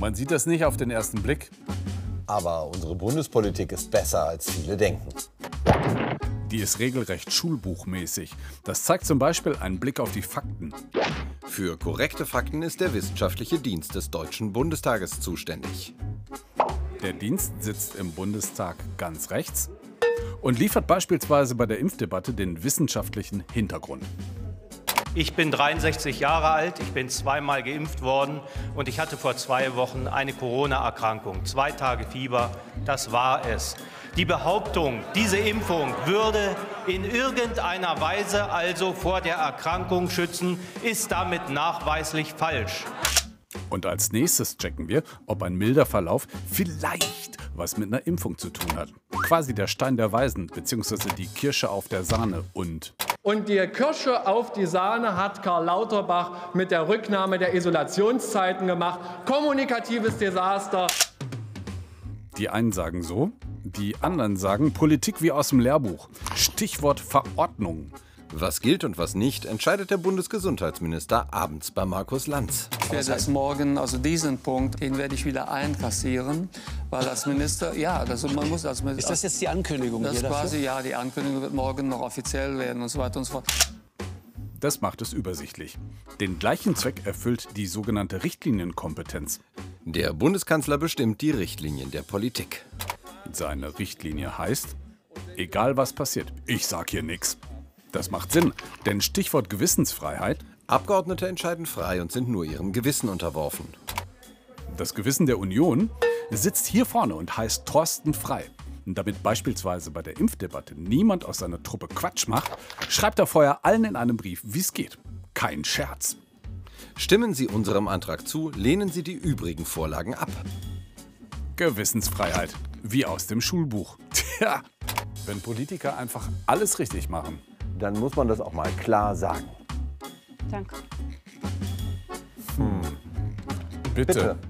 Man sieht das nicht auf den ersten Blick. Aber unsere Bundespolitik ist besser, als viele denken. Die ist regelrecht schulbuchmäßig. Das zeigt zum Beispiel ein Blick auf die Fakten. Für korrekte Fakten ist der Wissenschaftliche Dienst des Deutschen Bundestages zuständig. Der Dienst sitzt im Bundestag ganz rechts und liefert beispielsweise bei der Impfdebatte den wissenschaftlichen Hintergrund. Ich bin 63 Jahre alt, ich bin zweimal geimpft worden und ich hatte vor zwei Wochen eine Corona-Erkrankung. Zwei Tage Fieber, das war es. Die Behauptung, diese Impfung würde in irgendeiner Weise also vor der Erkrankung schützen, ist damit nachweislich falsch. Und als nächstes checken wir, ob ein milder Verlauf vielleicht was mit einer Impfung zu tun hat. Quasi der Stein der Weisen, beziehungsweise die Kirsche auf der Sahne und und die Kirsche auf die Sahne hat Karl Lauterbach mit der Rücknahme der Isolationszeiten gemacht. Kommunikatives Desaster. Die einen sagen so, die anderen sagen Politik wie aus dem Lehrbuch. Stichwort Verordnung. Was gilt und was nicht, entscheidet der Bundesgesundheitsminister abends bei Markus Lanz. Ich werde das morgen, also diesen Punkt, den werde ich wieder einkassieren, weil das Minister, ja, also man muss als Minister. Ist das jetzt die Ankündigung? Das quasi, ja, die Ankündigung wird morgen noch offiziell werden und so weiter und so fort. Das macht es übersichtlich. Den gleichen Zweck erfüllt die sogenannte Richtlinienkompetenz. Der Bundeskanzler bestimmt die Richtlinien der Politik. Seine Richtlinie heißt, egal was passiert, ich sag hier nichts. Das macht Sinn, denn Stichwort Gewissensfreiheit. Abgeordnete entscheiden frei und sind nur ihrem Gewissen unterworfen. Das Gewissen der Union sitzt hier vorne und heißt Thorsten Frei. Und damit beispielsweise bei der Impfdebatte niemand aus seiner Truppe Quatsch macht, schreibt er vorher allen in einem Brief, wie es geht. Kein Scherz. Stimmen Sie unserem Antrag zu, lehnen Sie die übrigen Vorlagen ab. Gewissensfreiheit, wie aus dem Schulbuch. Tja, wenn Politiker einfach alles richtig machen, dann muss man das auch mal klar sagen. Danke. Hm. Bitte. Bitte.